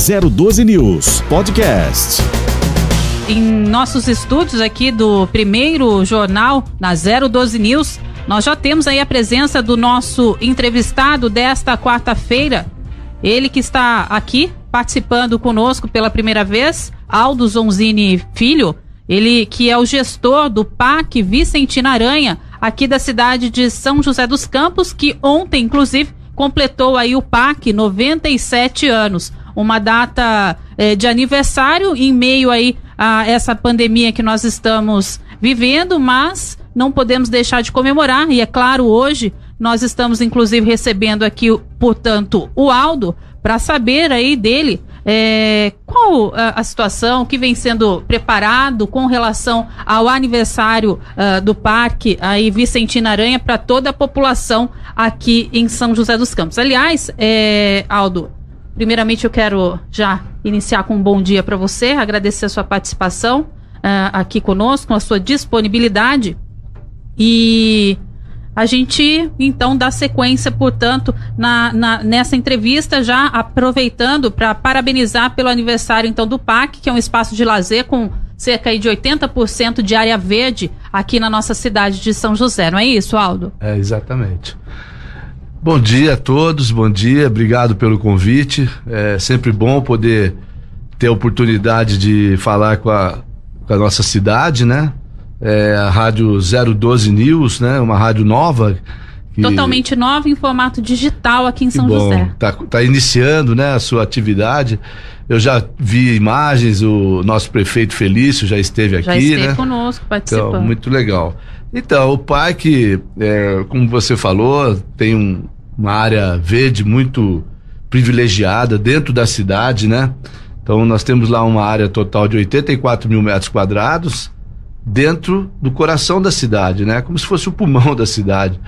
012 News Podcast. Em nossos estúdios aqui do primeiro jornal na 012 News, nós já temos aí a presença do nosso entrevistado desta quarta-feira. Ele que está aqui participando conosco pela primeira vez, Aldo Zonzini Filho, ele que é o gestor do PAC Vicentina Aranha, aqui da cidade de São José dos Campos, que ontem, inclusive, completou aí o PAC 97 anos. Uma data eh, de aniversário em meio aí a essa pandemia que nós estamos vivendo, mas não podemos deixar de comemorar, e é claro, hoje nós estamos inclusive recebendo aqui, portanto, o Aldo, para saber aí dele é, qual a, a, situação que vem sendo preparado com relação ao aniversário uh, do parque aí Vicentina Aranha para toda a população aqui em São José dos Campos. Aliás, é, Aldo, primeiramente eu quero já iniciar com um bom dia para você, agradecer a sua participação uh, aqui conosco, a sua disponibilidade e a gente então dá sequência, portanto, na, na nessa entrevista, já aproveitando para parabenizar pelo aniversário então do PAC, que é um espaço de lazer com cerca de 80% de área verde aqui na nossa cidade de São José, não é isso, Aldo? É, exatamente. Bom dia a todos, bom dia, obrigado pelo convite. É sempre bom poder ter a oportunidade de falar com a, com a nossa cidade, né? é, a rádio 012 News, né? Uma rádio nova. Que... Totalmente nova em formato digital aqui em que São bom. José. Tá, tá iniciando, né, a sua atividade. Eu já vi imagens, o nosso prefeito Felício já esteve aqui, já esteve né? conosco participando. Então, muito legal. Então, o parque, é, como você falou, tem um, uma área verde muito privilegiada dentro da cidade, né? Então, nós temos lá uma área total de 84 mil metros quadrados, dentro do coração da cidade, né? Como se fosse o pulmão da cidade,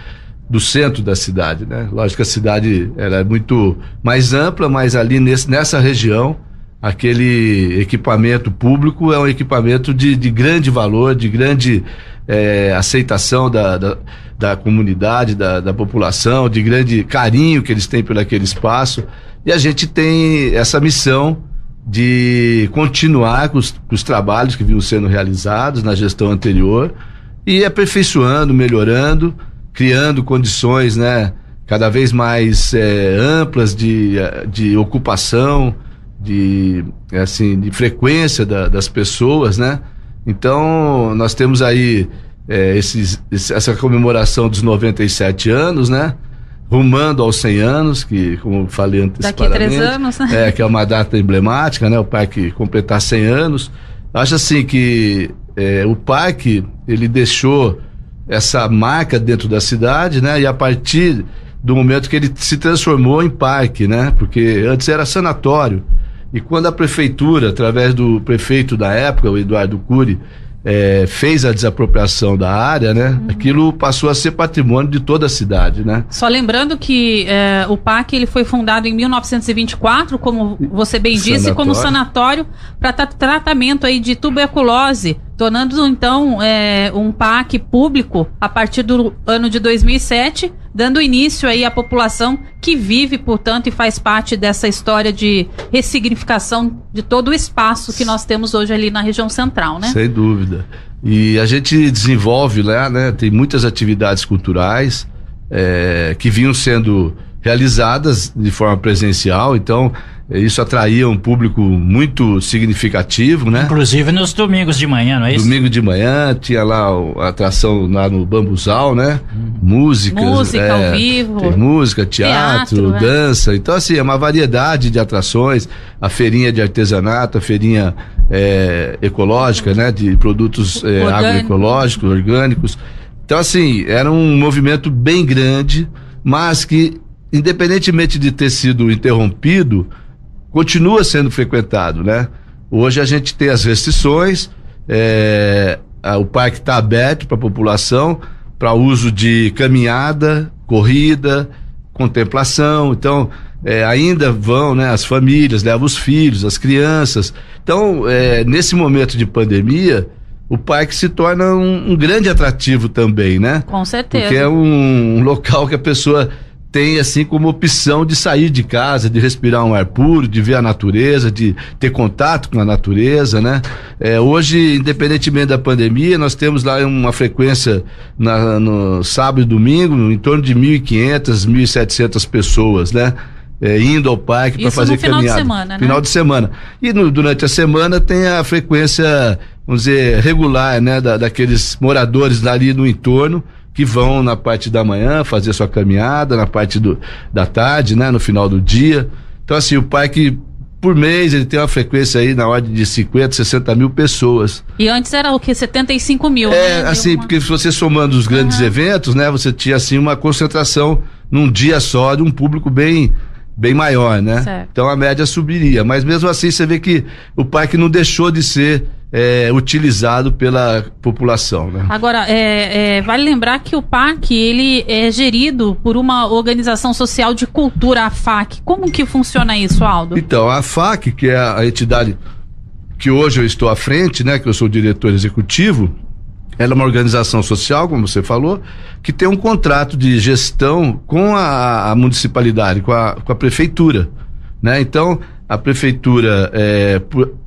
do centro da cidade, né? Lógico que a cidade era é muito mais ampla, mas ali nesse, nessa região, aquele equipamento público é um equipamento de, de grande valor, de grande é, aceitação da, da, da comunidade, da, da população, de grande carinho que eles têm por aquele espaço. E a gente tem essa missão de continuar com os, com os, trabalhos que vinham sendo realizados na gestão anterior e aperfeiçoando, melhorando, criando condições, né, cada vez mais é, amplas de, de ocupação, de assim, de frequência da, das pessoas, né? Então nós temos aí é, esses, essa comemoração dos 97 anos, né? rumando aos 100 anos, que, como falei antecipadamente. Daqui a três anos, né? É, que é uma data emblemática, né? O parque completar 100 anos. Acho assim que é, o parque, ele deixou essa marca dentro da cidade, né? E a partir do momento que ele se transformou em parque, né? Porque antes era sanatório. E quando a prefeitura, através do prefeito da época, o Eduardo Cury, é, fez a desapropriação da área, né? Uhum. Aquilo passou a ser patrimônio de toda a cidade, né? Só lembrando que é, o PAC ele foi fundado em 1924, como você bem disse, sanatório. como sanatório para tratamento aí de tuberculose tornando então é, um PAC público a partir do ano de 2007, dando início aí à população que vive, portanto, e faz parte dessa história de ressignificação de todo o espaço que nós temos hoje ali na região central, né? Sem dúvida. E a gente desenvolve lá, né? Tem muitas atividades culturais é, que vinham sendo realizadas de forma presencial, então isso atraía um público muito significativo, né? Inclusive nos domingos de manhã, não é isso? Domingo de manhã tinha lá a atração lá no Bambuzal, né? Uhum. Música, música é, ao vivo, música, teatro, teatro é. dança. É. Então assim é uma variedade de atrações, a feirinha de artesanato, a feirinha é, ecológica, né? De produtos é, agroecológicos, orgânicos. Então assim era um movimento bem grande, mas que independentemente de ter sido interrompido, continua sendo frequentado, né? Hoje a gente tem as restrições, é, a, o parque está aberto para a população para uso de caminhada, corrida, contemplação. Então, é, ainda vão, né? As famílias levam os filhos, as crianças. Então, é, nesse momento de pandemia, o parque se torna um, um, grande atrativo também, né? Com certeza. Porque é um, um local que a pessoa tem assim como opção de sair de casa, de respirar um ar puro, de ver a natureza, de ter contato com a natureza, né? É, hoje, independentemente da pandemia, nós temos lá uma frequência na, no sábado e domingo em torno de 1.500, 1.700 pessoas, né? É, indo ao parque para fazer final caminhada. De semana, né? Final de semana. E no, durante a semana tem a frequência, vamos dizer, regular, né? Da, daqueles moradores ali no entorno que vão na parte da manhã fazer sua caminhada, na parte do, da tarde, né, no final do dia. Então, assim, o parque por mês ele tem uma frequência aí na ordem de 50, 60 mil pessoas. E antes era o que? 75 mil? É, né? assim, porque se você somando os grandes uhum. eventos, né, você tinha assim uma concentração num dia só de um público bem bem maior, né? Certo. Então a média subiria. Mas mesmo assim você vê que o parque não deixou de ser é, utilizado pela população. Né? Agora, é, é, vale lembrar que o parque ele é gerido por uma organização social de cultura, a FAC. Como que funciona isso, Aldo? Então, a FAC, que é a entidade que hoje eu estou à frente, né, que eu sou diretor executivo, ela é uma organização social, como você falou, que tem um contrato de gestão com a, a municipalidade, com a, com a prefeitura. Né? Então, a prefeitura, é, por,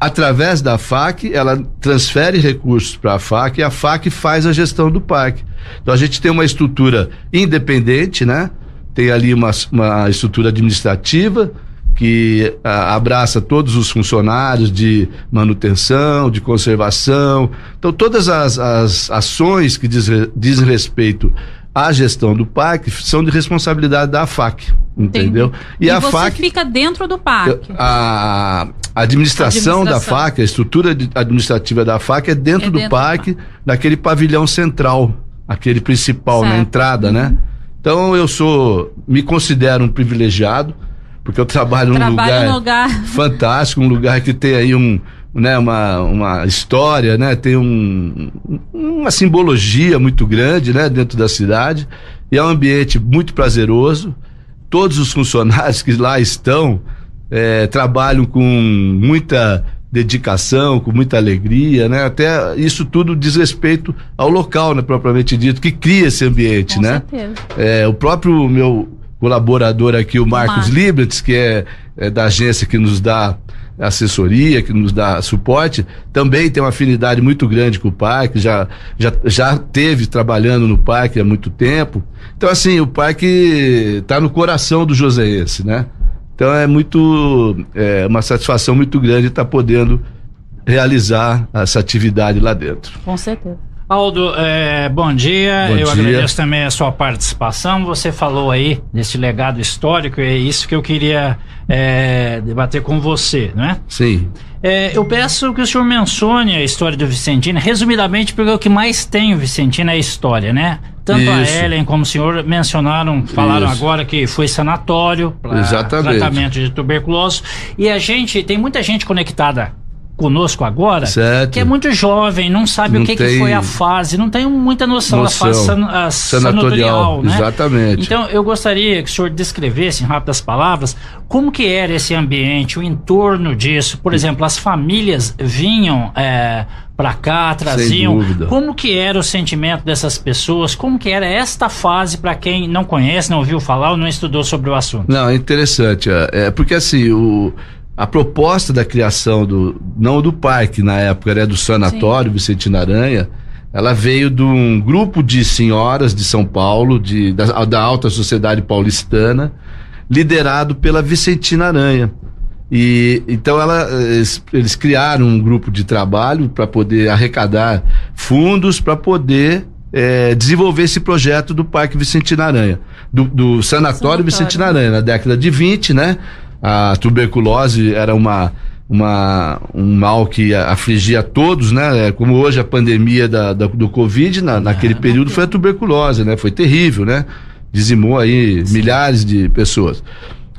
através da FAC, ela transfere recursos para a FAC e a FAC faz a gestão do parque. Então a gente tem uma estrutura independente, né? Tem ali uma, uma estrutura administrativa que a, abraça todos os funcionários de manutenção, de conservação. Então todas as, as ações que diz, dizem respeito à gestão do parque são de responsabilidade da FAC, entendeu? Entendi. E, e a você FAC fica dentro do parque. A, a administração, administração, da FAC, a estrutura administrativa da FAC é dentro, é dentro do parque, do naquele pavilhão central, aquele principal certo. na entrada, né? uhum. né? Então eu sou, me considero um privilegiado, porque eu trabalho num lugar, lugar, fantástico, um lugar que tem aí um, né, uma, uma história, né, tem um, uma simbologia muito grande, né, dentro da cidade, e é um ambiente muito prazeroso. Todos os funcionários que lá estão, é, trabalham com muita dedicação, com muita alegria, né? Até isso tudo diz respeito ao local, né, propriamente dito, que cria esse ambiente, com né? Certeza. É, o próprio meu colaborador aqui, o Marcos Librets, que é, é, da agência que nos dá assessoria, que nos dá suporte, também tem uma afinidade muito grande com o parque, já, já, já teve trabalhando no parque há muito tempo. Então, assim, o parque está no coração do joseense, né? Então é muito é uma satisfação muito grande estar podendo realizar essa atividade lá dentro. Com certeza. Aldo, é, bom dia. Bom eu dia. agradeço também a sua participação. Você falou aí desse legado histórico, é isso que eu queria é, debater com você, não é? Sim. É, eu peço que o senhor mencione a história do Vicentino, resumidamente, porque o que mais tem o Vicentino é a história, né? Tanto Isso. a Ellen como o senhor mencionaram, falaram Isso. agora que foi sanatório para tratamento de tuberculose. E a gente, tem muita gente conectada conosco agora, certo. que é muito jovem, não sabe não o que, que, foi a fase, não tem muita noção, noção. da fase san, a sanatorial, né? Exatamente. Então eu gostaria que o senhor descrevesse em rápidas palavras como que era esse ambiente, o entorno disso. Por exemplo, as famílias vinham é, para cá, traziam. Como que era o sentimento dessas pessoas? Como que era esta fase para quem não conhece, não ouviu falar ou não estudou sobre o assunto? Não, é interessante. É, é porque assim, o a proposta da criação do não do parque na época era do sanatório Sim. Vicente Aranha ela veio de um grupo de senhoras de São Paulo de da, da alta sociedade paulistana liderado pela Vicentina Aranha e então ela eles, eles criaram um grupo de trabalho para poder arrecadar fundos para poder é, desenvolver esse projeto do Parque Vicentina Aranha, do, do Sanatório, Sanatório Vicentina Aranha, na década de 20, né? A tuberculose era uma, uma, um mal que afligia todos, né? É, como hoje a pandemia da, da do Covid, na, naquele período foi a tuberculose, né? Foi terrível, né? Dizimou aí Sim. milhares de pessoas.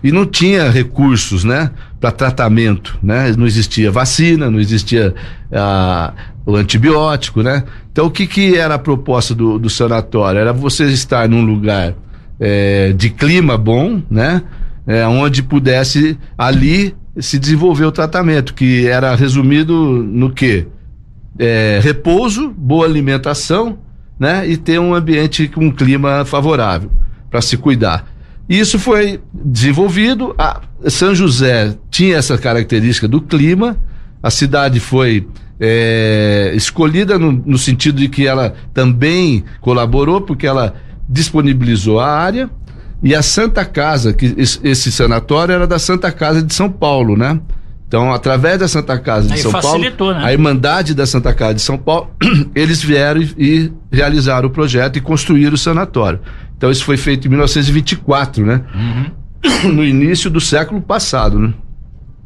E não tinha recursos, né? Para tratamento, né? Não existia vacina, não existia ah, o antibiótico, né? Então o que que era a proposta do, do sanatório? Era você estar num lugar é, de clima bom, né? É, onde pudesse ali se desenvolver o tratamento, que era resumido no que? É, repouso, boa alimentação, né? E ter um ambiente com um clima favorável para se cuidar. Isso foi desenvolvido. A São José tinha essa característica do clima. A cidade foi é, escolhida no, no, sentido de que ela também colaborou, porque ela disponibilizou a área. E a Santa Casa, que esse, sanatório era da Santa Casa de São Paulo, né? Então, através da Santa Casa de Aí São Paulo, né? a Irmandade da Santa Casa de São Paulo, eles vieram e, e, realizaram o projeto e construíram o sanatório. Então, isso foi feito em 1924, né? Uhum. No início do século passado, né?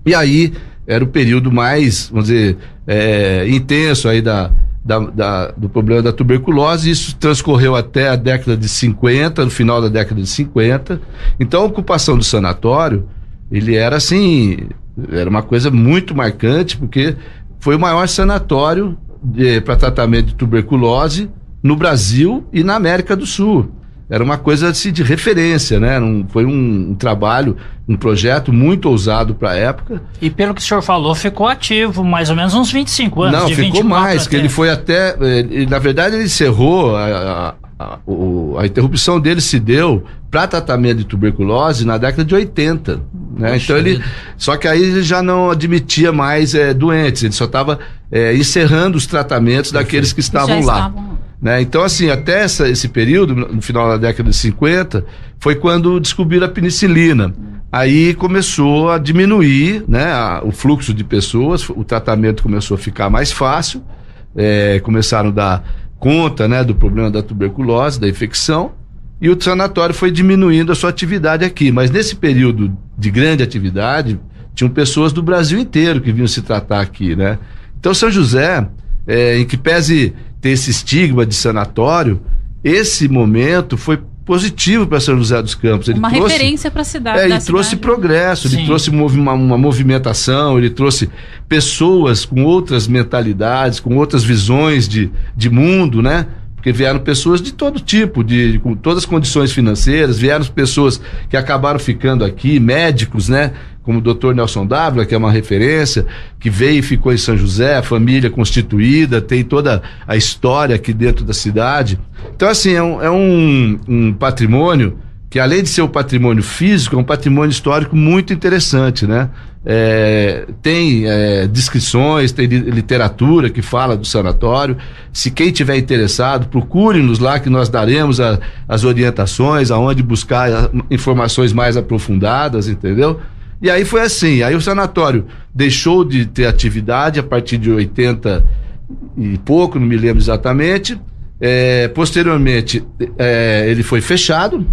E aí era o período mais, vamos dizer, é, intenso aí da, da, da, do problema da tuberculose. Isso transcorreu até a década de 50, no final da década de 50. Então, a ocupação do sanatório, ele era assim era uma coisa muito marcante, porque foi o maior sanatório para tratamento de tuberculose no Brasil e na América do Sul. Era uma coisa assim, de referência, né? Um, foi um, um, trabalho, um projeto muito ousado para a época. E pelo que o senhor falou, ficou ativo mais ou menos uns 25 anos. Não, ficou mais, que ele foi até. Ele, na verdade, ele encerrou a, a, o, a interrupção dele se deu para tratamento de tuberculose na década de 80. Né? Então ele. Só que aí ele já não admitia mais é, doentes, ele só estava é, encerrando os tratamentos Perfeito. daqueles que estavam já lá. Estavam... Né? Então, assim, até essa, esse período, no final da década de 50, foi quando descobriram a penicilina. Aí começou a diminuir né, a, o fluxo de pessoas, o tratamento começou a ficar mais fácil, é, começaram a dar conta né, do problema da tuberculose, da infecção, e o sanatório foi diminuindo a sua atividade aqui. Mas nesse período de grande atividade, tinham pessoas do Brasil inteiro que vinham se tratar aqui, né? Então São José, é, em que pese ter esse estigma de sanatório, esse momento foi positivo para São José dos Campos. Ele uma trouxe, referência para a cidade. É, ele trouxe cidade. progresso, Sim. ele trouxe uma, uma, movimentação, ele trouxe pessoas com outras mentalidades, com outras visões de, de mundo, né? Porque vieram pessoas de todo tipo, de, com todas as condições financeiras, vieram pessoas que acabaram ficando aqui, médicos, né? como o doutor Nelson Dávila, que é uma referência, que veio e ficou em São José, família constituída, tem toda a história aqui dentro da cidade. Então, assim, é um, é um, um patrimônio que, além de ser um patrimônio físico, é um patrimônio histórico muito interessante, né? É, tem é, descrições, tem literatura que fala do sanatório. Se quem tiver interessado, procure-nos lá que nós daremos a, as orientações, aonde buscar informações mais aprofundadas, entendeu? E aí foi assim, aí o sanatório deixou de ter atividade a partir de 80 e pouco, não me lembro exatamente. É, posteriormente, é, ele foi fechado.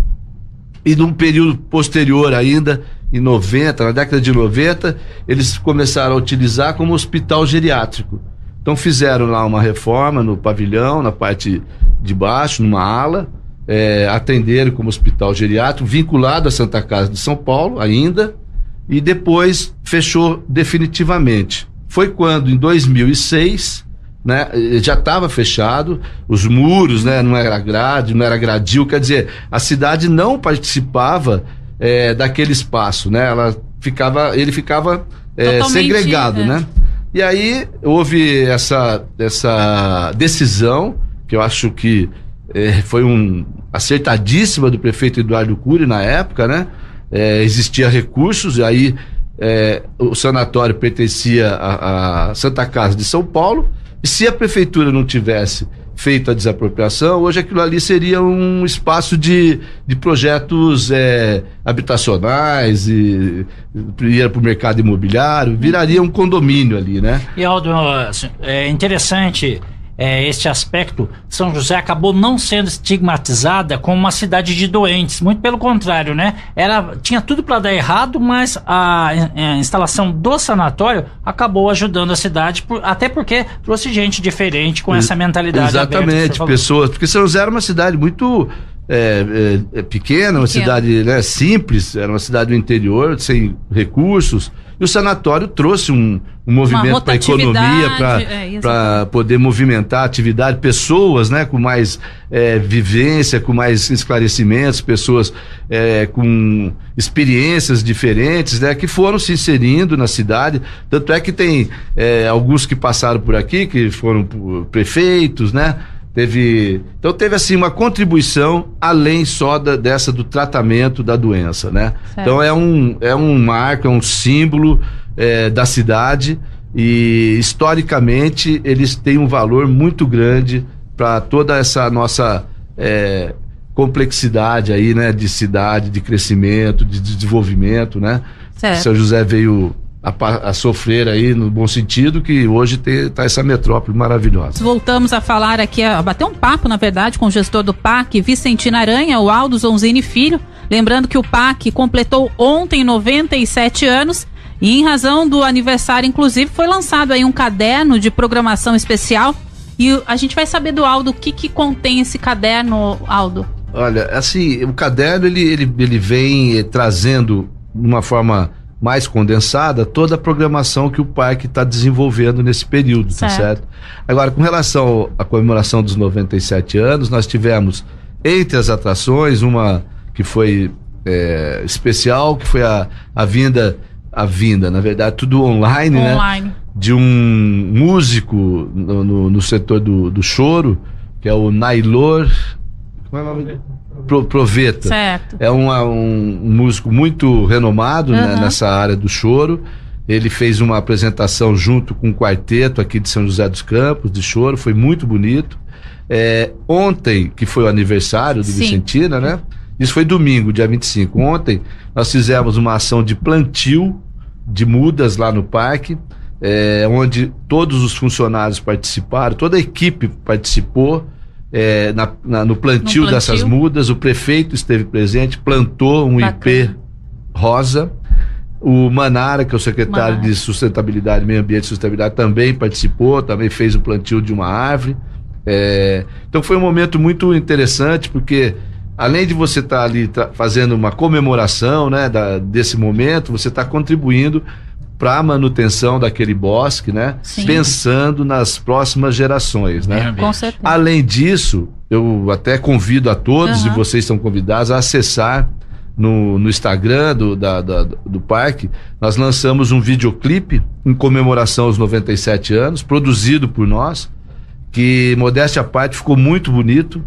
E num período posterior ainda, em 90, na década de 90, eles começaram a utilizar como hospital geriátrico. Então fizeram lá uma reforma no pavilhão, na parte de baixo, numa ala, é, atenderam como hospital geriátrico, vinculado à Santa Casa de São Paulo ainda, e depois fechou definitivamente. Foi quando, em 2006, né, já estava fechado, os muros, né, não era grade, não era gradil, quer dizer, a cidade não participava é, daquele espaço, né, ela ficava, ele ficava é, segregado, é. né. E aí houve essa, essa decisão, que eu acho que é, foi um acertadíssima do prefeito Eduardo Cury na época, né, é, existia recursos, e aí é, o sanatório pertencia à, Santa Casa de São Paulo, e se a prefeitura não tivesse feito a desapropriação, hoje aquilo ali seria um espaço de, de projetos é, habitacionais, e, ia para o mercado imobiliário, viraria um condomínio ali, né? E Aldo, é interessante é, este aspecto, São José acabou não sendo estigmatizada como uma cidade de doentes. Muito pelo contrário, né? Era, tinha tudo para dar errado, mas a, a, instalação do sanatório acabou ajudando a cidade, por, até porque trouxe gente diferente com essa mentalidade. Exatamente, pessoas. Porque São José era uma cidade muito é, é, é pequena, uma cidade né, simples, era uma cidade do interior, sem recursos. E o sanatório trouxe um, um movimento para a economia, para é, poder movimentar a atividade, pessoas né, com mais é, vivência, com mais esclarecimentos, pessoas é, com experiências diferentes, né, que foram se inserindo na cidade. Tanto é que tem é, alguns que passaram por aqui, que foram prefeitos, né? Teve, então teve assim uma contribuição além só da, dessa do tratamento da doença, né? Certo. Então é um, é um marco, é um símbolo é, da cidade e historicamente eles têm um valor muito grande para toda essa nossa é, complexidade aí, né? De cidade, de crescimento, de desenvolvimento, né? Certo. São José veio a, a, sofrer aí no bom sentido que hoje está essa metrópole maravilhosa. Voltamos a falar aqui, a bater um papo, na verdade, com o gestor do PAC, Vicentina Aranha, o Aldo Zonzini Filho. Lembrando que o PAC completou ontem 97 anos e em razão do aniversário, inclusive, foi lançado aí um caderno de programação especial. E a gente vai saber do Aldo o que, que contém esse caderno, Aldo. Olha, assim, o caderno ele, ele, ele vem eh, trazendo uma forma mais condensada toda a programação que o parque está desenvolvendo nesse período, tá certo. tá certo? Agora, com relação à comemoração dos 97 anos, nós tivemos entre as atrações uma que foi é, especial, que foi a, a vinda, a vinda, na verdade, tudo online, né? online. né? De um músico no, no, no setor do, do choro, que é o Nailor. Como é o nome dele? Pro, Proveta. Certo. É um, um, músico muito renomado uhum. né, nessa área do choro. Ele fez uma apresentação junto com um quarteto aqui de São José dos Campos, de choro, foi muito bonito. É, ontem, que foi o aniversário do Sim. Vicentina, né? Isso foi domingo, dia 25. Ontem, nós fizemos uma ação de plantio de mudas lá no parque, é, onde todos os funcionários participaram, toda a equipe participou é, na, na, no, plantio no, plantio dessas mudas, o prefeito esteve presente, plantou um Bacana. IP rosa. O Manara, que é o secretário Manara. de Sustentabilidade, Meio Ambiente e Sustentabilidade, também participou, também fez o plantio de uma árvore. É, então foi um momento muito interessante, porque além de você estar tá ali tá, fazendo uma comemoração né, da, desse momento, você está contribuindo para a manutenção daquele bosque, né? Sim. Pensando nas próximas gerações, né? Com certeza. Além disso, eu até convido a todos, uhum. e vocês estão convidados, a acessar no, no Instagram do, da, da, do parque, nós lançamos um videoclipe em comemoração aos 97 anos, produzido por nós, que, modéstia à parte, ficou muito bonito.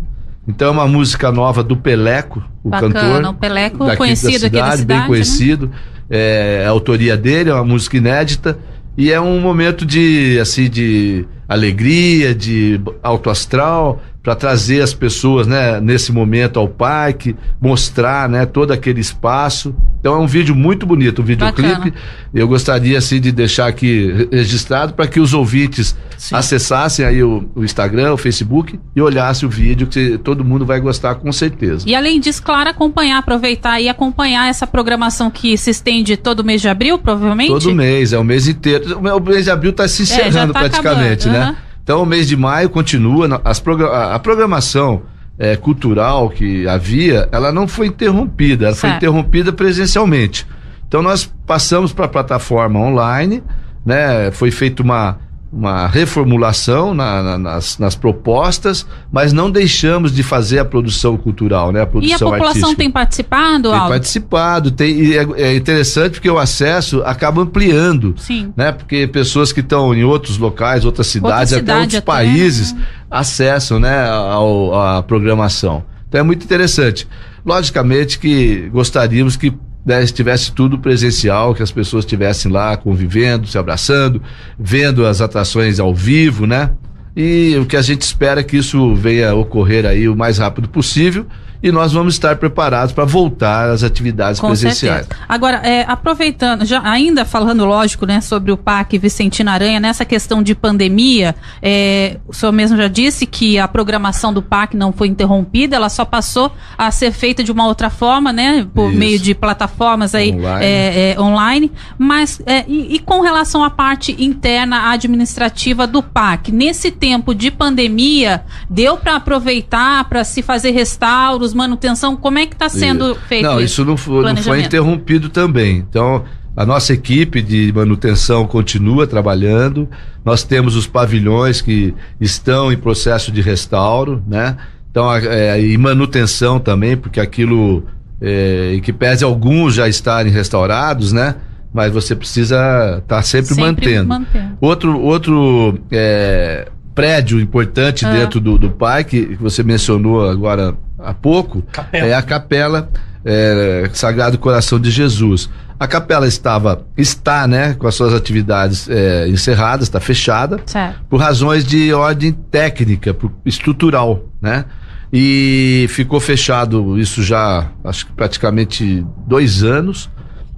Então é uma música nova do Peleco, o Bacana, cantor. O Peleco, conhecido cidade, aqui da cidade. Bem conhecido. Né? é, a autoria dele, é uma música inédita. E é um momento de, assim, de alegria, de alto astral, para trazer as pessoas, né, nesse momento ao parque, mostrar, né, todo aquele espaço. Então é um vídeo muito bonito, um videoclipe. Eu gostaria assim de deixar aqui registrado para que os ouvintes Sim. acessassem aí o, o, Instagram, o Facebook e olhassem o vídeo que todo mundo vai gostar com certeza. E além disso, claro, acompanhar, aproveitar e acompanhar essa programação que se estende todo mês de abril, provavelmente. Todo mês, é o mês inteiro. O mês de abril está se é, encerrando é, tá praticamente, acabando. né? Uhum. Então, o mês de maio continua, as a programação é, cultural que havia, ela não foi interrompida, ela certo. foi interrompida presencialmente. Então, nós passamos para a plataforma online, né? Foi feita uma, uma reformulação na, na, nas, nas, propostas, mas não deixamos de fazer a produção cultural, né? A produção e a população artística. tem participado, Tem Aldo? participado, tem, e é, é, interessante porque o acesso acaba ampliando, Sim. né? Porque pessoas que estão em outros locais, outras cidades, Outra até outros até, países, né? acessam, né, ao, a programação. Então é muito interessante. Logicamente que gostaríamos que né, estivesse tudo presencial, que as pessoas estivessem lá convivendo, se abraçando, vendo as atrações ao vivo, né? E o que a gente espera é que isso venha ocorrer aí o mais rápido possível e nós vamos estar preparados para voltar às atividades Com presenciais. Certeza. Agora, é, aproveitando, já ainda falando, lógico, né, sobre o PAC Vicentina Aranha, nessa questão de pandemia, é, o senhor mesmo já disse que a programação do PAC não foi interrompida, ela só passou a ser feita de uma outra forma, né, por Isso. meio de plataformas aí online, é, é online mas é, e, e com relação à parte interna administrativa do PAC, nesse tempo de pandemia, deu para aproveitar para se fazer restauros, manutenção, como é que está sendo isso. feito Não, isso não foi, não foi interrompido também. Então, a nossa equipe de manutenção continua trabalhando. Nós temos os pavilhões que estão em processo de restauro, né? Então, é, e manutenção também, porque aquilo, é, em que pese alguns já estarem restaurados, né? Mas você precisa estar tá sempre, sempre mantendo. mantendo. Outro, outro é, prédio importante Ah. dentro do, do parque, que você mencionou agora há pouco, Capela. é a capela é, Sagrado Coração de Jesus. A capela estava, está, né, com as suas atividades é, encerradas, está fechada, Certo. por razões de ordem técnica, por- estrutural, né? E ficou fechado isso já, acho que praticamente dois anos.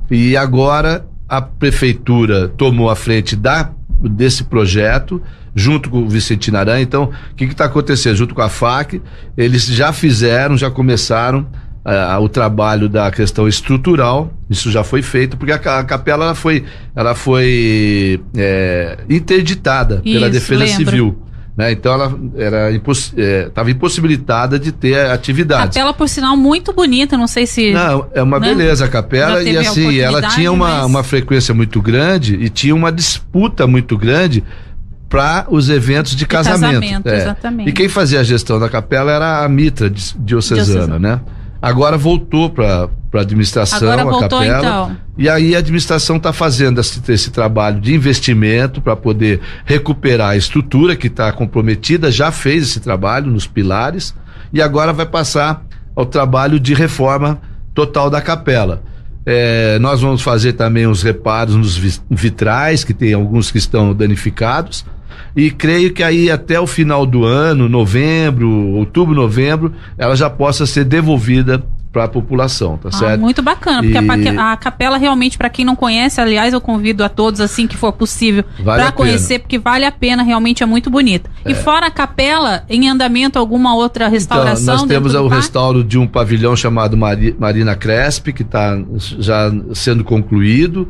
E agora a prefeitura tomou a frente da, desse projeto, junto com o Vicentino Aranha. Então, o que está acontecendo? Junto com a FAC, eles já fizeram, já começaram ah, o trabalho da questão estrutural. Isso já foi feito, porque a, a capela ela foi, ela foi é, interditada pela Isso, Defesa lembro. Civil. Né? Então ela era estava impossibilitada de ter atividades. Capela, por sinal, muito bonita, não sei se. Não, é uma né? beleza a capela e assim, ela tinha uma, mas- uma frequência muito grande e tinha uma disputa muito grande para os eventos de, casamento. casamento, É. exatamente. E quem fazia a gestão da capela era a Mitra di- diocesana, Diocesana. né? Agora voltou para a administração Agora a voltou, capela. então. E aí a administração está fazendo esse, esse trabalho de investimento para poder recuperar a estrutura que está comprometida, já fez esse trabalho nos pilares e agora vai passar ao trabalho de reforma total da capela. É, nós vamos fazer também os reparos nos vi- vitrais, que tem alguns que estão danificados. E creio que aí até o final do ano, novembro, outubro, novembro, ela já possa ser devolvida para a população, tá Ah, certo? muito bacana, porque a E- paque- a, capela realmente, para quem não conhece, aliás, eu convido a todos, assim que for possível, Vale para a conhecer, porque vale a pena, realmente é muito bonita. E fora a capela, em andamento alguma outra restauração? Então, nós temos o restauro de um pavilhão chamado Mari- Marina Cresp, que está já sendo concluído.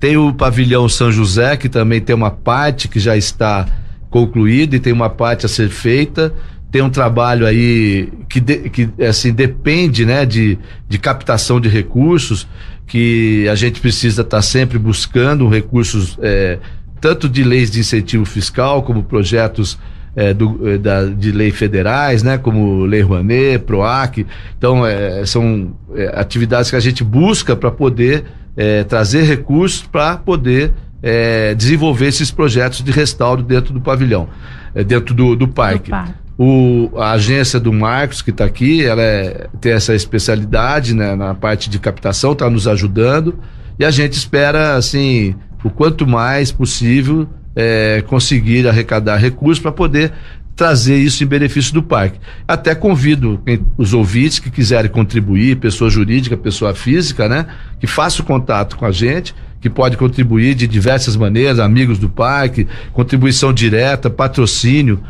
Tem o pavilhão São José, que também tem uma parte que já está concluída e tem uma parte a ser feita. Tem um trabalho aí que, de- que assim, depende né, de, de captação de recursos, que a gente precisa estar sempre buscando recursos, eh, tanto de leis de incentivo fiscal, como projetos é, do, é, da, de lei federais, né, como Lei Rouanet, PROAC. Então, é, são é, atividades que a gente busca para poder é, trazer recursos para poder é, desenvolver esses projetos de restauro dentro do pavilhão, é, dentro do, do parque. parque. O, a agência do Marcos, que está aqui, ela é- tem essa especialidade né, na parte de captação, está nos ajudando. E a gente espera, assim, o quanto mais possível, é, conseguir arrecadar recursos para poder trazer isso em benefício do parque. Até convido quem- os ouvintes que quiserem contribuir, pessoa jurídica, pessoa física, né? Que faça o contato com a gente, que pode contribuir de diversas maneiras, amigos do parque, contribuição direta, patrocínio.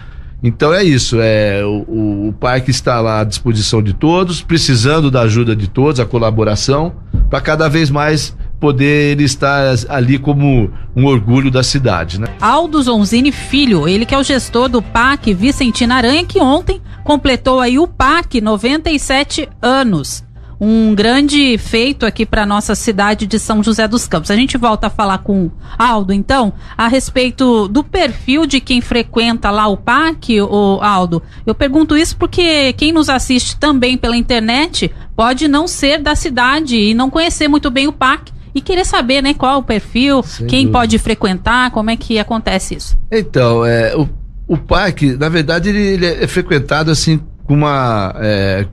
Então é isso, é, o, o- parque está lá à disposição de todos, precisando da ajuda de todos, a colaboração, para cada vez mais poder estar ali como um orgulho da cidade, né? Aldo Zonzini Filho, ele que é o gestor do PAC Vicentina Aranha, que ontem completou aí o PAC 97 anos. Um grande feito aqui para nossa cidade de São José dos Campos. A gente volta a falar com Aldo, então, a respeito do perfil de quem frequenta lá o PAC, o Aldo. Eu pergunto isso porque quem nos assiste também pela internet pode não ser da cidade e não conhecer muito bem o PAC e querer saber, né, qual é o perfil, Sem quem dúvida. pode frequentar, como é que acontece isso. Então, é, o, o parque, na verdade, ele, ele é frequentado assim com uma. é,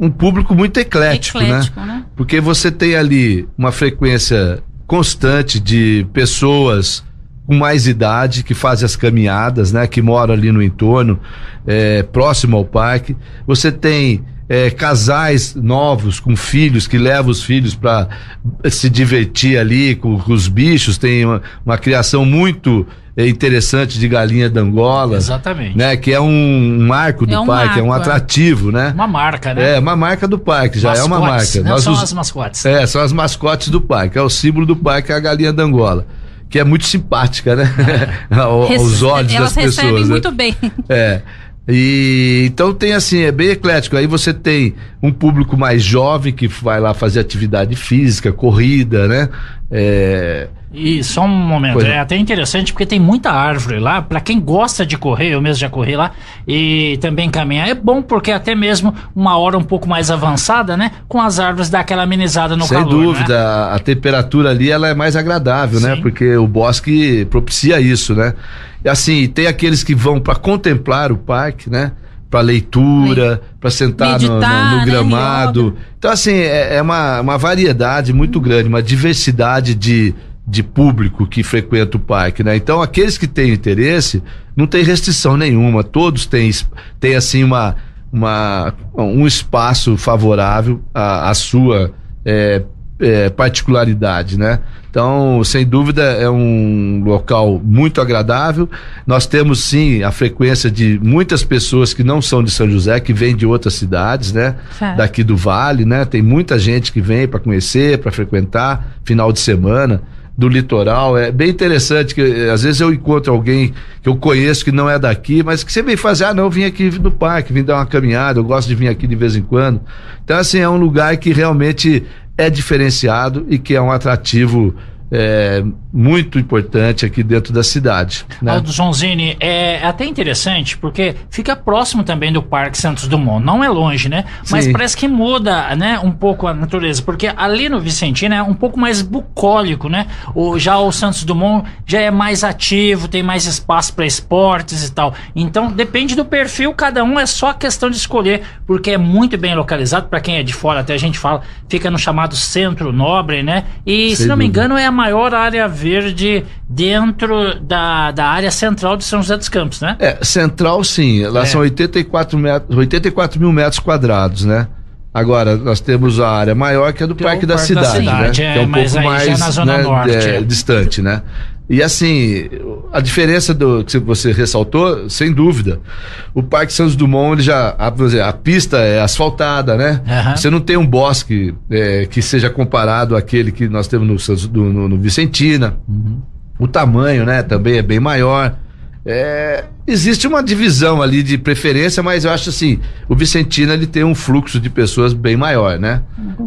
um público muito eclético, né? Eclético, né? Porque você tem ali uma frequência constante de pessoas com mais idade que fazem as caminhadas, né? Que moram ali no entorno, é, próximo ao parque. Você tem é, casais novos com filhos que levam os filhos para se divertir ali com, com os bichos. Tem uma, uma criação muito é, interessante de galinha d'Angola, Exatamente. né? Que é um marco do É um parque, é um marco, é. atrativo, né? Uma marca, né? É, uma marca do parque, já é uma Mascotes, marca. Não Nós são us- as mascotes. é, são as mascotes do parque. É o símbolo do parque, é a galinha da Angola. Que é muito simpática, né? Ao- Rece- Aos olhos Elas das recebem pessoas. né? muito bem. É. E então tem assim, é bem eclético. Aí você tem um público mais jovem que vai lá fazer atividade física, corrida, né? É, E só um momento, é até interessante porque tem muita árvore lá, para quem gosta de correr, eu mesmo já corri lá, e também caminhar, é bom porque até mesmo uma hora um pouco mais avançada, né, com as árvores dá aquela amenizada no Sem calor. Sem dúvida, né? a temperatura ali ela é mais agradável, né, Sim. né, porque o bosque propicia isso, né. E assim, tem aqueles que vão para contemplar o parque, né, para leitura, para sentar Meditar, no, no, no, né, gramado. Né, então, assim, é, é, uma, uma variedade muito grande, uma diversidade de, de público que frequenta o parque, né? Então, aqueles que têm interesse, não tem restrição nenhuma, todos têm, têm assim, uma, uma, um espaço favorável à, à sua é, é, particularidade, né? Então, sem dúvida, é um local muito agradável. Nós temos sim a frequência de muitas pessoas que não são de São José, que vêm de outras cidades, né? Daqui do Vale, né? Tem muita gente que vem para conhecer, para frequentar, final de semana do litoral. É bem interessante que eh, às vezes eu encontro alguém que eu conheço que não é daqui, mas que você vem fazer, ah, não, eu vim aqui no parque, vim dar uma caminhada, eu gosto de vir aqui de vez em quando. Então, assim, é um lugar que realmente é diferenciado e que é um atrativo é, muito importante aqui dentro da cidade. Né? Aldo Zonzini, é até interessante porque fica próximo também do Parque Santos Dumont. Não é longe, né? Mas Sim. parece que muda né, um pouco a natureza, porque ali no Vicentino é um pouco mais bucólico, né? O, já o Santos Dumont já é mais ativo, tem mais espaço para esportes e tal. Então depende do perfil, cada um é só questão de escolher, porque é muito bem localizado. Para quem é de fora, até a gente fala, fica no chamado Centro Nobre, né? E Sem se não me engano, é a maior área verde dentro da, da área central de São José dos Campos, né? É, central sim. Lá é. são 84, metros, 84 mil metros quadrados, né? Agora, nós temos a área maior que é do que Parque, é da, Parque Cidade, da Cidade, né? É, que é um pouco mais né, norte, é, é. distante, né? E assim, a diferença do que você ressaltou, sem dúvida. O Parque Santos Dumont, ele já. A, a pista é asfaltada, né? Uhum. Você não tem um bosque é, que seja comparado àquele que nós temos no, no, no Vicentina. Uhum. O tamanho, né? Também é bem maior. É, existe uma divisão ali de preferência, mas eu acho assim, o Vicentina ele tem um fluxo de pessoas bem maior, né?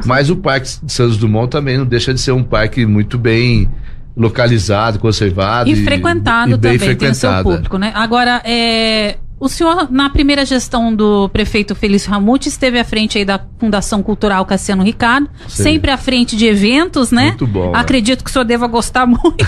Mas o Parque Santos Dumont também não deixa de ser um parque muito bem localizado, conservado. E, e frequentado e também, frequentado. tem o seu público, né? Agora, é, o senhor, na primeira gestão do prefeito Felício Ramute, esteve à frente aí da Fundação Cultural Cassiano Ricardo, Sim. sempre à frente de eventos, né? Muito bom. Acredito é. que o senhor deva gostar muito.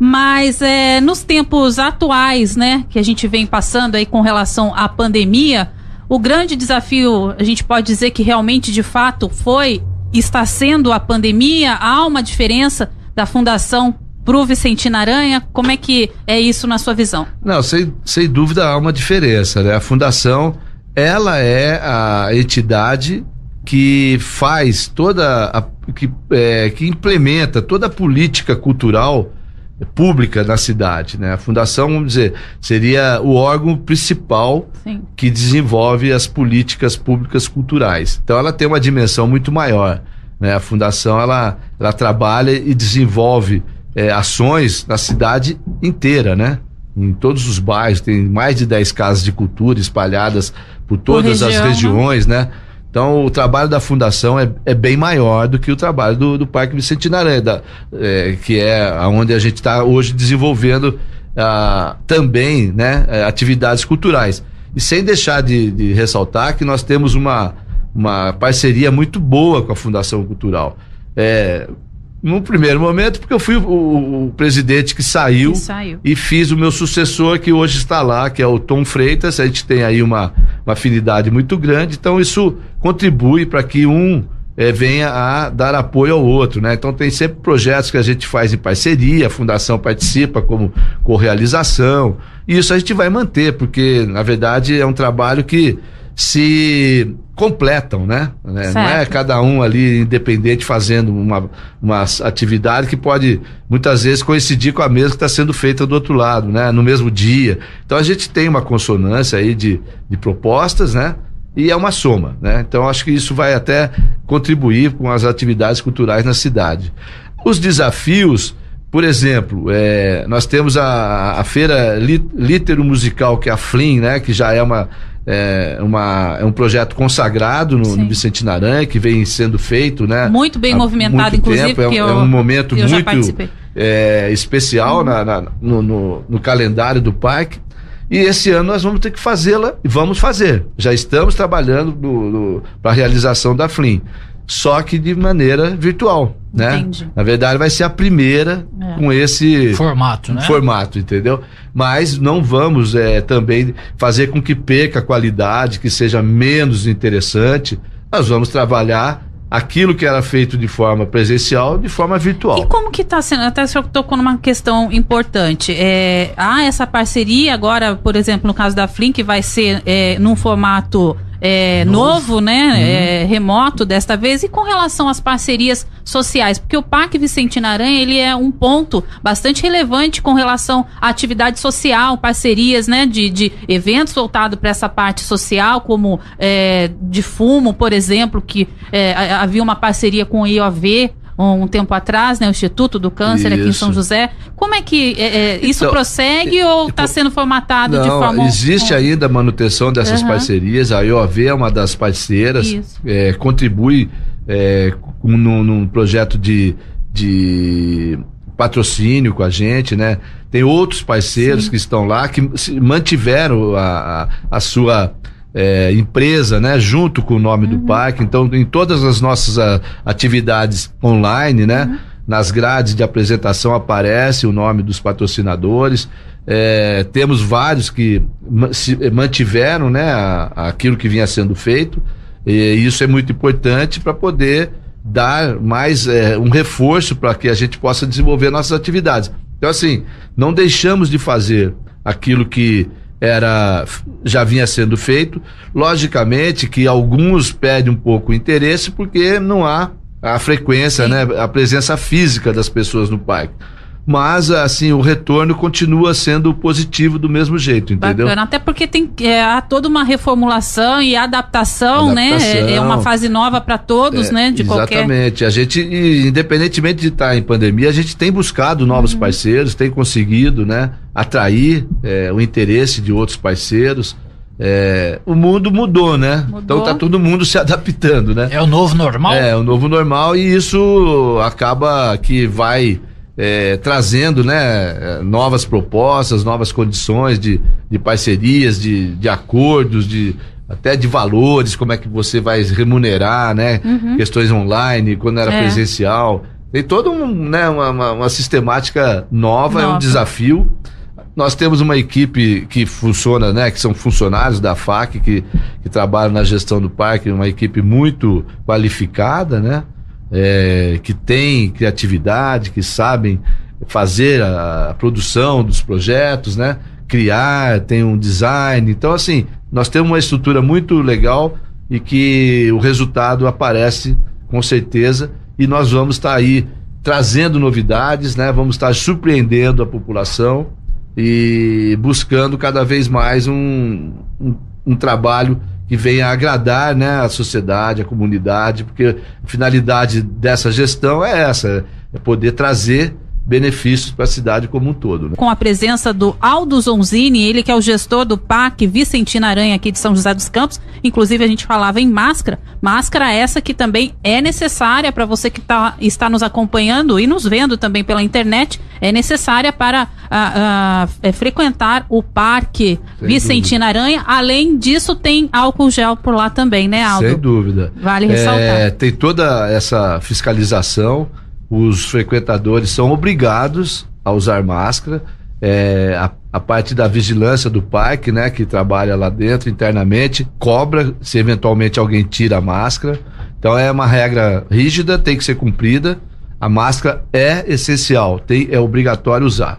Mas é, nos tempos atuais, né, que a gente vem passando aí com relação à pandemia, o grande desafio, a gente pode dizer que realmente, de fato, foi, está sendo a pandemia, há uma diferença da Fundação pro Vicentino Aranha? Como é que é isso na sua visão? Não, sem, sem dúvida há uma diferença, né? A Fundação, ela é a entidade que faz toda a, que, é, que implementa toda a política cultural pública na cidade, né? A fundação, vamos dizer, seria o órgão principal Sim. que desenvolve as políticas públicas culturais. Então ela tem uma dimensão muito maior. Né? A fundação ela, ela trabalha e desenvolve é, ações na cidade inteira, né? Em todos os bairros, tem mais de 10 casas de cultura espalhadas por todas por região, as regiões, né? Então, o trabalho da fundação é, é bem maior do que o trabalho do, do Parque Vicentino Aranha, é, que é onde a gente está hoje desenvolvendo ah, também né, é, atividades culturais. E sem deixar de, de ressaltar que nós temos uma, uma parceria muito boa com a Fundação Cultural. É, no primeiro momento, porque eu fui o, o presidente que saiu, que saiu, e fiz o meu sucessor que hoje está lá, que é o Tom Freitas. A gente tem aí uma, uma afinidade muito grande, então isso contribui para que um é, venha a dar apoio ao outro, né? Então tem sempre projetos que a gente faz em parceria, a fundação participa como correalização, e isso a gente vai manter, porque na verdade é um trabalho que se completam, né? né? Não é cada um ali independente fazendo uma, uma atividade que pode muitas vezes coincidir com a mesma que está sendo feita do outro lado, né? No mesmo dia. Então a gente tem uma consonância aí de, de propostas, né? E é uma soma, né? Então acho que isso vai até contribuir com as atividades culturais na cidade. Os desafios, por exemplo, é, nós temos a, a feira Litero Musical, que é a FLIM, né? Que já é uma é, uma, é um projeto consagrado no, no Vicentino Aranha, que vem sendo feito, né? Muito bem movimentado, inclusive. Tempo. É, eu, é, um momento muito é, especial uhum. na, na no, no, no calendário do parque. E esse ano nós vamos ter que fazê-la e vamos fazer. Já estamos trabalhando para a realização da FLIM. Só que de maneira virtual, né? Entendi. Na verdade, vai ser a primeira é. com esse formato, né? Formato, entendeu? Mas não vamos é, também fazer com que perca a qualidade, que seja menos interessante. Nós vamos trabalhar aquilo que era feito de forma presencial de forma virtual. E como que está sendo? Até o senhor tocou numa questão importante. É, há essa parceria agora, por exemplo, no caso da Flink, vai ser é, num formato é, novo. novo. né? Uhum. É, remoto desta vez. E com relação às parcerias sociais, porque o Parque Vicentina Aranha ele é um ponto bastante relevante com relação à atividade social, parcerias, né, de, de eventos voltados para essa parte social, como é, de fumo, por exemplo, que é, havia uma parceria com o IOV, um tempo atrás, né, o Instituto do Câncer isso. aqui em São José. Como é que é, é, isso então, prossegue ou está sendo formatado não, de forma... Existe ainda a manutenção dessas uhum. parcerias, a IOV é uma das parceiras, é, contribui é, num, num projeto de, de patrocínio com a gente, né? Tem outros parceiros Sim. que estão lá que mantiveram a, a, a sua é, empresa, né, junto com o nome uhum. do parque. Então, em todas as nossas a, ah, atividades online, né, uhum. nas grades de apresentação aparece o nome dos patrocinadores. É, temos vários que se mantiveram, né, a, aquilo que vinha sendo feito. E isso é muito importante para poder dar mais é, um reforço para que a gente possa desenvolver nossas atividades. Então, assim, não deixamos de fazer aquilo que era já vinha sendo feito. Logicamente que alguns perdem um pouco o interesse porque não há a frequência, Sim. né, a presença física das pessoas no parque mas assim o retorno continua sendo positivo do mesmo jeito, entendeu? Bacana, até porque tem é, há toda uma reformulação e adaptação, né? adaptação né? É, é, uma fase nova para todos, é, né? De exatamente. Qualquer... A gente, independentemente de estar em pandemia, a gente tem buscado novos uhum. parceiros, tem conseguido, né? Atrair é, o interesse de outros parceiros. É, o mundo mudou, né? Mudou. Então tá todo mundo se adaptando, né? É o novo normal? É, o novo normal e isso acaba que vai é, trazendo né, novas propostas, novas condições de, de parcerias, de, de acordos, de até de valores, como é que você vai remunerar, né? Uhum. Questões online, quando era é. presencial. Tem toda um, né, uma, uma, uma sistemática nova, nova, é um desafio. Nós temos uma equipe que funciona, né? Que são funcionários da FAC que, que trabalham na gestão do parque, uma equipe muito qualificada, né? É, que têm criatividade, que sabem fazer a, a, produção dos projetos, né? Criar, tem um design. Então, assim, nós temos uma estrutura muito legal e que o resultado aparece com certeza e nós vamos estar aí trazendo novidades, né? Vamos estar surpreendendo a população e buscando cada vez mais um, um, um trabalho que venha agradar né, a sociedade, a comunidade, porque a finalidade dessa gestão é essa, é poder trazer benefícios para a cidade como um todo. Né? Com a presença do Aldo Zonzini, ele que é o gestor do PAC Vicentina Aranha aqui de São José dos Campos, inclusive a gente falava em máscara, máscara essa que também é necessária para você que tá, está nos acompanhando e nos vendo também pela internet, é necessária para a, a, é, frequentar o Parque Sem Vicentina dúvida. Aranha, além disso tem álcool gel por lá também, né Aldo? Sem dúvida. Vale ressaltar. É, tem toda essa fiscalização, os frequentadores são obrigados a usar máscara. É, a, a, parte da vigilância do parque, né, que trabalha lá dentro internamente, cobra se eventualmente alguém tira a máscara. Então é uma regra rígida, tem que ser cumprida. A máscara é essencial, tem, é obrigatório usar.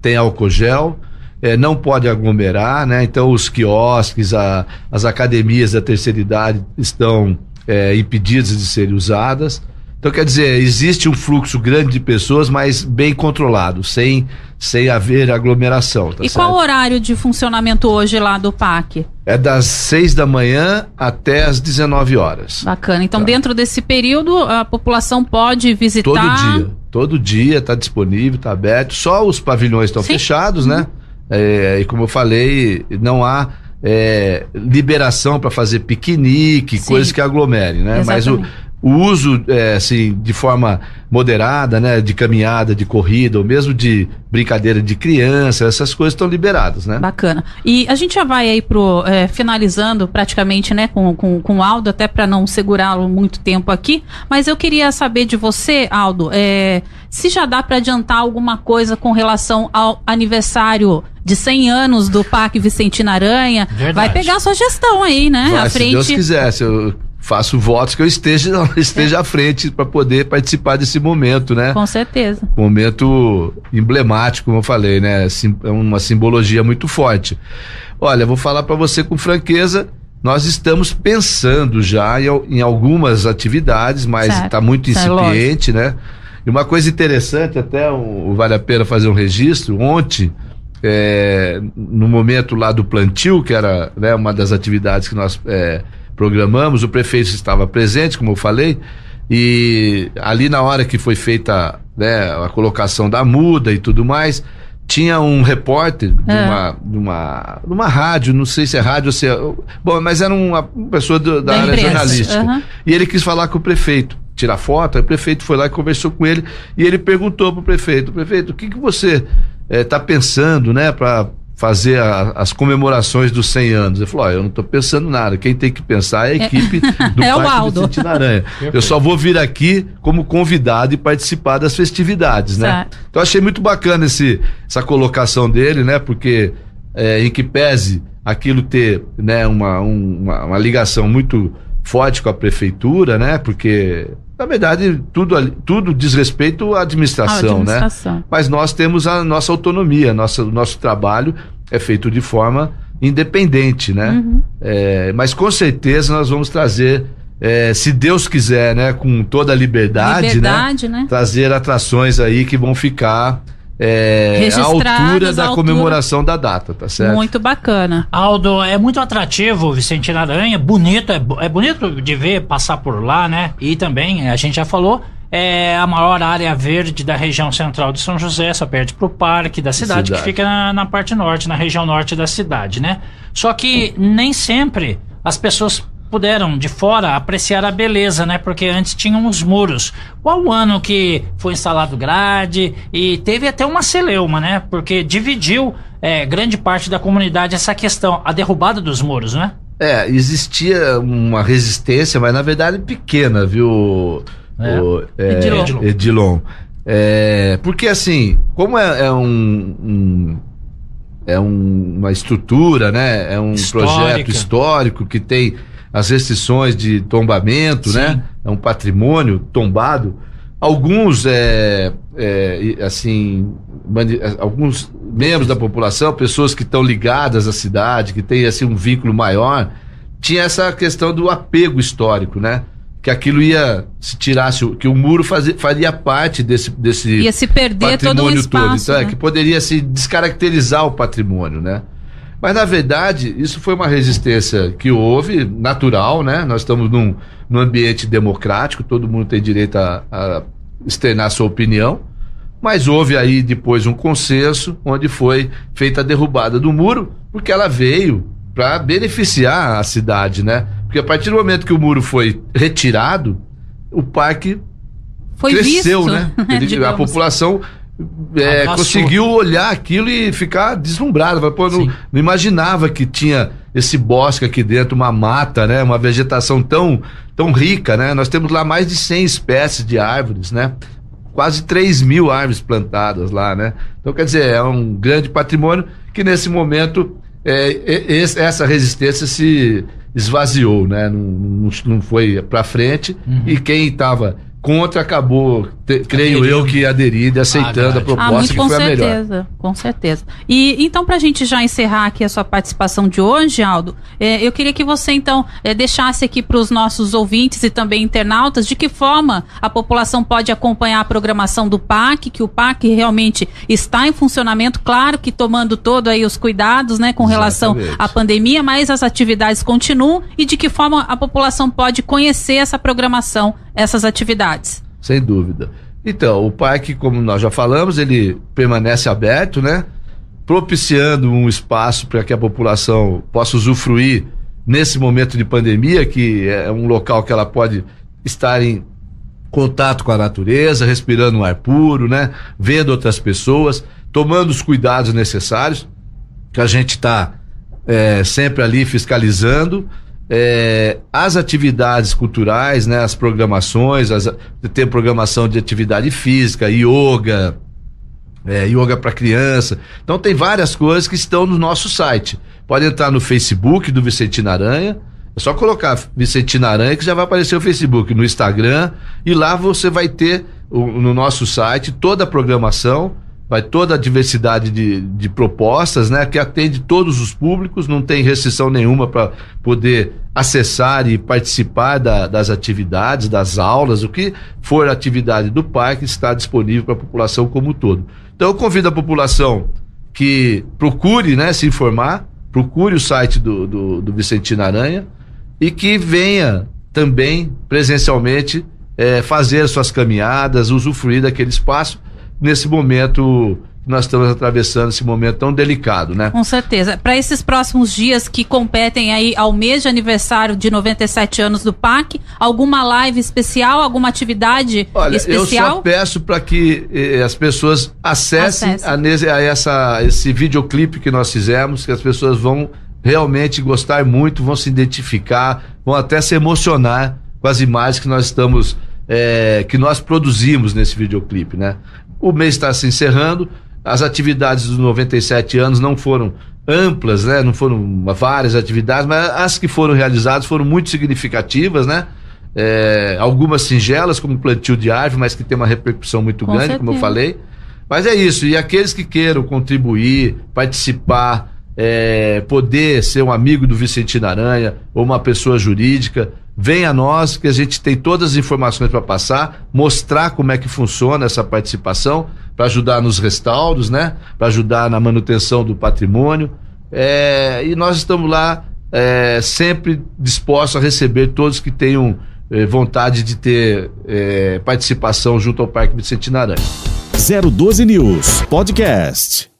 Tem álcool gel, é, não pode aglomerar, né? Então os quiosques, a, as academias da terceira idade estão é, impedidas de serem usadas. Então, quer dizer, existe um fluxo grande de pessoas, mas bem controlado, sem, sem haver aglomeração. Tá e certo? qual o horário de funcionamento hoje lá do PAC? É das 6 da manhã até as 19 horas. Bacana. Então, tá. dentro desse período, a população pode visitar. Todo dia. Todo dia está disponível, está aberto. Só os pavilhões estão fechados, né? uhum. É, e como eu falei, não há é, liberação para fazer piquenique, Sim. coisas que aglomerem, né? Exatamente. Mas o o uso é, assim, de forma moderada, né, de caminhada, de corrida, ou mesmo de brincadeira de criança, essas coisas estão liberadas, né? Bacana. E a gente já vai aí pro é, finalizando praticamente, né, com, com, com o Aldo, até para não segurá-lo muito tempo aqui, mas eu queria saber de você, Aldo, é, se já dá para adiantar alguma coisa com relação ao aniversário de 100 anos do Parque Vicentina Aranha. Verdade. Vai pegar a sua gestão aí, né? Vai, à frente. Se Deus quiser, se eu faço votos que eu esteja, esteja à frente para poder participar desse momento, né? Com certeza. Momento emblemático, como eu falei, né? É uma simbologia muito forte. Olha, vou falar para você com franqueza, nós estamos pensando já em, em algumas atividades, mas está muito incipiente, é né? E uma coisa interessante, até um, vale a pena fazer um registro, ontem, é, no momento lá do plantio, que era né, uma das atividades que nós é, programamos, o prefeito estava presente, como eu falei, e ali na hora que foi feita né, a colocação da muda e tudo mais, tinha um repórter de, é. uma, de, uma, de uma rádio, não sei se é rádio ou se é. Bom, mas era uma pessoa do, da, da, área empresa. jornalística. Uhum. E ele quis falar com o prefeito, tirar foto, aí o prefeito foi lá e conversou com ele, e ele perguntou para o prefeito: prefeito, o que, que você está eh, pensando, né, para fazer a, as comemorações dos 100 anos. Ele falou: oh, eu não estou pensando nada. Quem tem que pensar é a é. equipe do é Parque Vicente Aranha. eu só vou vir aqui como convidado e participar das festividades, né? Então achei muito bacana esse, essa colocação dele, né? Porque é, em que pese aquilo ter né, uma, uma, uma ligação muito forte com a prefeitura, né? Porque na verdade, tudo, tudo diz respeito à administração, à administração, né? Mas nós temos a nossa autonomia, nossa, o nosso trabalho é feito de forma independente, né? Uhum. É, mas com certeza nós vamos trazer, é, se Deus quiser, né? Com toda a liberdade, né? liberdade né? né? Trazer atrações aí que vão ficar é, a altura da altura. comemoração da data, tá certo? Muito bacana. Aldo, é muito atrativo Vicente Aranha, bonito, é, é bonito de ver passar por lá, né? E também, a gente já falou, é a maior área verde da região central de São José, só perto pro parque da cidade, cidade. que fica na, na, parte norte, na região norte da cidade, né? Só que nem sempre as pessoas puderam de fora apreciar a beleza, né? Porque antes tinham os muros. Qual o ano que foi instalado grade e teve até uma celeuma, né? Porque dividiu é, grande parte da comunidade essa questão, a derrubada dos muros, né? É, existia uma resistência, mas na verdade pequena, viu, é. o, é, Edilon. Edilon. É, porque assim, como é, é um, um, é um, uma estrutura, né? É um Histórica. projeto histórico que tem as restrições de tombamento, né? Sim. né? É um patrimônio tombado. Alguns, é, é, assim, alguns membros da população, pessoas que estão ligadas à cidade, que têm assim um vínculo maior, tinha essa questão do apego histórico, né? Que aquilo ia se tirasse, que o muro fazia, faria parte desse, desse ia se perder patrimônio todo, um espaço, todo. Então, é, né? é, que poderia se descaracterizar o patrimônio, né? Mas, na verdade, isso foi uma resistência que houve, natural, né? Nós estamos num, num ambiente democrático, todo mundo tem direito a, a externar sua opinião. Mas houve aí depois um consenso onde foi feita a derrubada do muro, porque ela veio para beneficiar a cidade, né? Porque a partir do momento que o muro foi retirado, o parque foi cresceu, visto, né? Ele, a população é, conseguiu olhar aquilo e ficar deslumbrado. Pô, não, não, imaginava que tinha esse bosque aqui dentro, uma mata, né? Uma vegetação tão, tão rica, né? Nós temos lá mais de 100 espécies de árvores, né? Quase 3 mil árvores plantadas lá, né? Então, quer dizer, é um grande patrimônio que nesse momento é, essa resistência se esvaziou, né? Não, não, não foi para frente uhum. e quem estava contra acabou, te, creio eu, que aderido e aceitando ah, a proposta ah, que foi certeza, a melhor. Com certeza. E então, para a gente já encerrar aqui a sua participação de hoje, Aldo, é, eu queria que você então é, deixasse aqui para os nossos ouvintes e também internautas de que forma a população pode acompanhar a programação do PAC, que o PAC realmente está em funcionamento, claro que tomando todo aí os cuidados, né, com relação Exatamente. à pandemia, mas as atividades continuam e de que forma a população pode conhecer essa programação essas atividades. Sem dúvida. Então, o parque, como nós já falamos, ele permanece aberto, né? Propiciando um espaço para que a população possa usufruir nesse momento de pandemia, que é um local que ela pode estar em contato com a natureza, respirando um ar puro, né? Vendo outras pessoas, tomando os cuidados necessários, que a gente está é, sempre ali fiscalizando. É, as atividades culturais, né, as programações, as, tem programação de atividade física, yoga, é, yoga para criança. Então tem várias coisas que estão no nosso site. Pode entrar no Facebook do Vicentino Aranha, é só colocar Vicentino Aranha que já vai aparecer o Facebook, no Instagram, e lá você vai ter o, no nosso site toda a programação, vai toda a diversidade de, de propostas, né? Que atende todos os públicos, não tem restrição nenhuma para poder acessar e participar da, das atividades, das aulas, o que for atividade do parque está disponível para a população como um todo. Então eu convido a população que procure né, se informar, procure o site do, do, do Vicentino Aranha, e que venha também presencialmente é, fazer suas caminhadas, usufruir daquele espaço nesse momento nós estamos atravessando esse momento tão delicado, né? Com certeza. Para esses próximos dias que competem aí ao mês de aniversário de 97 anos do PAC, alguma live especial, alguma atividade Olha, especial? Eu só peço para que eh, as pessoas acessem a, a, essa, esse videoclipe que nós fizemos, que as pessoas vão realmente gostar muito, vão se identificar, vão até se emocionar com as imagens que nós estamos, é, que nós produzimos nesse videoclipe, né? O mês está se encerrando, as atividades dos 97 anos não foram amplas, né? Não foram várias atividades, mas as que foram realizadas foram muito significativas, né? É, algumas singelas, como plantio de árvore, mas que tem uma repercussão muito com grande, certeza. como eu falei. Mas é isso, e aqueles que queiram contribuir, participar, é, poder ser um amigo do Vicentino Aranha ou uma pessoa jurídica, venha a nós que a gente tem todas as informações para passar, mostrar como é que funciona essa participação, para ajudar nos restauros, né? Para ajudar na manutenção do patrimônio. É, e nós estamos lá é, sempre dispostos a receber todos que tenham é, vontade de ter é, participação junto ao Parque Vicentino Aranha. 012 News Podcast.